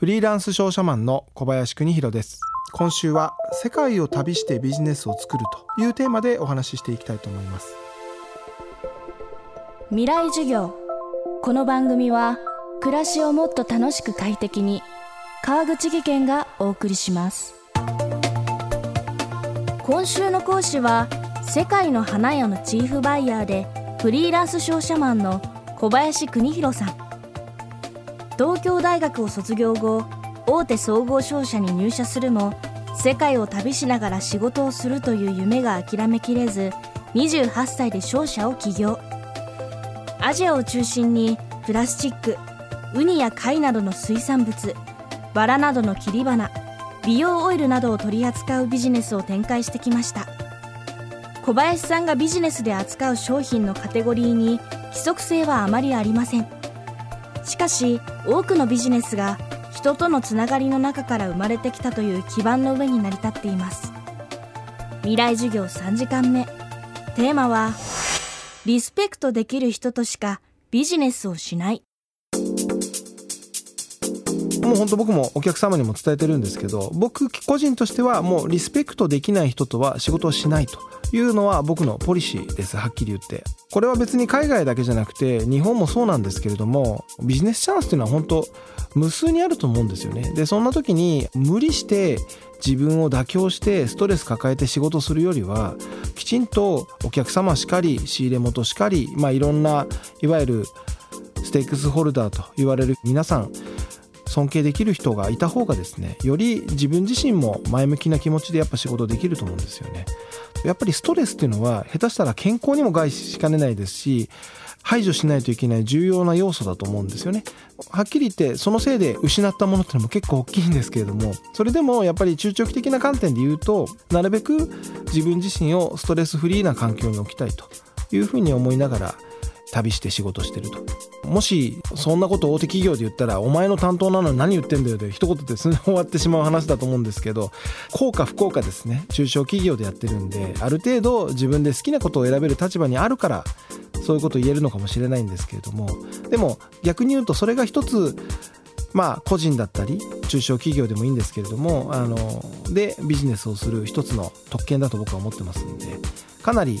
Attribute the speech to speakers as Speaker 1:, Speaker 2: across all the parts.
Speaker 1: フリーランス商社マンの小林邦弘です。今週は世界を旅してビジネスを作るというテーマでお話ししていきたいと思います。
Speaker 2: 未来授業。この番組は暮らしをもっと楽しく快適に川口義賢がお送りします。今週の講師は世界の花屋のチーフバイヤーでフリーランス商社マンの小林邦弘さん。東京大学を卒業後大手総合商社に入社するも世界を旅しながら仕事をするという夢が諦めきれず28歳で商社を起業。アジアを中心にプラスチックウニや貝などの水産物バラなどの切り花美容オイルなどを取り扱うビジネスを展開してきました。小林さんがビジネスで扱う商品のカテゴリーに規則性はあまりありません。しかし多くのビジネスが人とのつながりの中から生まれてきたという基盤の上に成り立っています。未来授業3時間目。テーマはリスペクトできる人としかビジネスをしない。
Speaker 1: もう本当僕もお客様にも伝えてるんですけど僕個人としてはもうリスペクトできない人とは仕事をしないというのは僕のポリシーです。はっきり言って。これは別に海外だけじゃなくて日本もそうなんですけれどもビジネスチャンスっていうのは本当無数にあると思うんですよね。でそんな時に無理して自分を妥協してストレス抱えて仕事するよりはきちんとお客様しかり仕入れ元しかりまあいろんないわゆるステークスホルダーと言われる皆さん尊敬できる人がいた方がですねより自分自身も前向きな気持ちでやっぱ仕事できると思うんですよねやっぱりストレスっていうのは下手したら健康にも害しかねないですし排除しないといけない重要な要素だと思うんですよね。はっきり言ってそのせいで失ったものってのも結構大きいんですけれどもそれでもやっぱり中長期的な観点で言うとなるべく自分自身をストレスフリーな環境に置きたいというふうに思いながら旅して仕事してると。もしそんなこと大手企業で言ったらお前の担当なのに何言ってんだよで一言で終わってしまう話だと思うんですけど効果不効果ですね。中小企業でやってるんである程度自分で好きなことを選べる立場にあるからそういうことを言えるのかもしれないんですけれどもでも逆に言うとそれが一つまあ個人だったり中小企業でもいいんですけれどもあのでビジネスをする一つの特権だと僕は思ってますんでかなり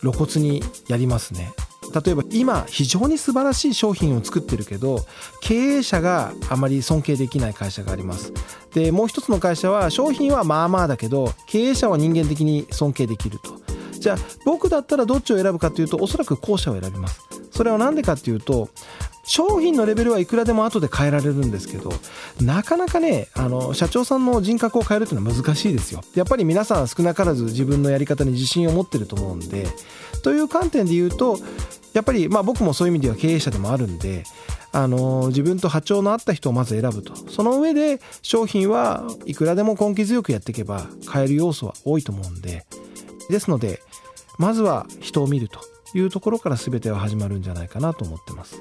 Speaker 1: 露骨にやりますね。例えば今非常に素晴らしい商品を作ってるけど経営者があまり尊敬できない会社があります。でもう一つの会社は商品はまあまあだけど経営者は人間的に尊敬できると。じゃあ僕だったらどっちを選ぶかというとおそらく後者を選びます。それは何でかっていうと商品のレベルはいくらでも後で変えられるんですけどなかなかねあの社長さんの人格を変えるっていうのは難しいですよ。やっぱり皆さん少なからず自分のやり方に自信を持ってると思うんでという観点で言うとやっぱりまあ僕もそういう意味では経営者でもあるんであの自分と波長の合った人をまず選ぶとその上で商品はいくらでも根気強くやっていけば買える要素は多いと思うんでですのでまずは人を見るというところから全ては始まるんじゃないかなと思ってます。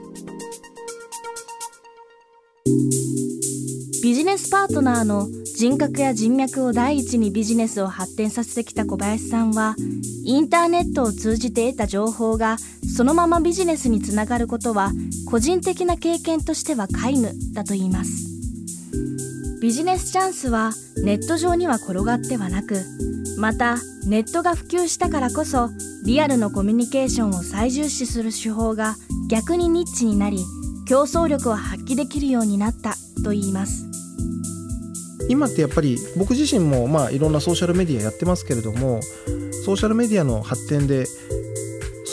Speaker 2: ビジネスパートナーの人格や人脈を第一にビジネスを発展させてきた小林さんはインターネットを通じて得た情報がそのままビジネスにつながることは個人的な経験としては皆無だと言います。ビジネスチャンスはネット上には転がってはなくまたネットが普及したからこそリアルのコミュニケーションを最重視する手法が逆にニッチになり競争力を発揮できるようになったと言います。
Speaker 1: 今ってやっぱり僕自身もまあいろんなソーシャルメディアやってますけれどもソーシャルメディアの発展で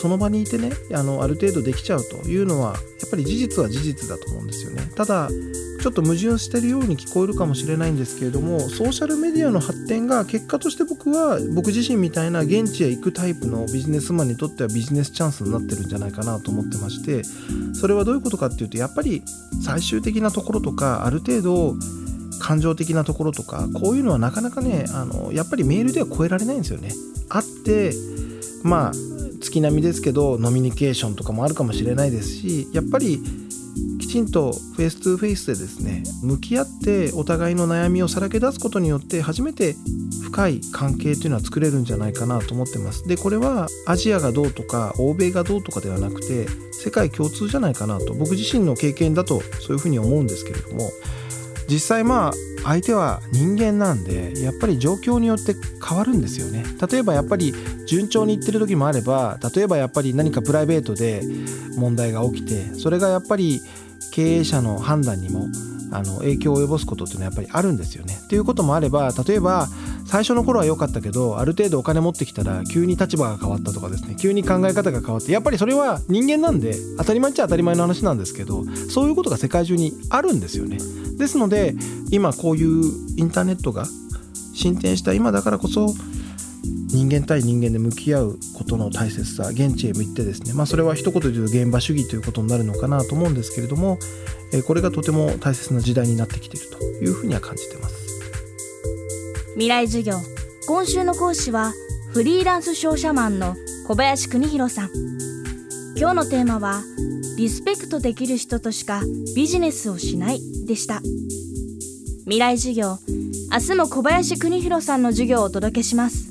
Speaker 1: その場にいてねあのある程度できちゃうというのはやっぱり事実は事実だと思うんですよねただちょっと矛盾してるように聞こえるかもしれないんですけれどもソーシャルメディアの発展が結果として僕は僕自身みたいな現地へ行くタイプのビジネスマンにとってはビジネスチャンスになってるんじゃないかなと思ってましてそれはどういうことかっていうとやっぱり最終的なところとかある程度感情的なところとかこういうのはなかなかねあのやっぱりメールでは超えられないんですよね。あってまあ月並みですけどノミニケーションとかもあるかもしれないですしやっぱりきちんとフェイス2フェイスでですね向き合ってお互いの悩みをさらけ出すことによって初めて深い関係というのは作れるんじゃないかなと思ってます。でこれはアジアがどうとか欧米がどうとかではなくて世界共通じゃないかなと僕自身の経験だとそういうふうに思うんですけれども実際まあ相手は人間なんでやっぱり状況によって変わるんですよね。例えばやっぱり順調にいってる時もあれば例えばやっぱり何かプライベートで問題が起きてそれがやっぱり経営者の判断にもあの影響を及ぼすことっていうのはやっぱりあるんですよね。っていうこともあれば例えば最初の頃は良かったけどある程度お金持ってきたら急に立場が変わったとかですね急に考え方が変わってやっぱりそれは人間なんで当たり前っちゃ当たり前の話なんですけどそういうことが世界中にあるんですよね。ですので今こういうインターネットが進展した今だからこそ人間対人間で向き合うことの大切さ現地へ向いてですねまあそれは一言で言うと現場主義ということになるのかなと思うんですけれどもこれがとても大切な時代になってきているというふうには感じてます
Speaker 2: 未来授業今週の講師はフリーランス商社マンの小林邦弘さん今日のテーマはリスペクトできる人としかビジネスをしないでした未来授業明日も小林邦弘さんの授業をお届けします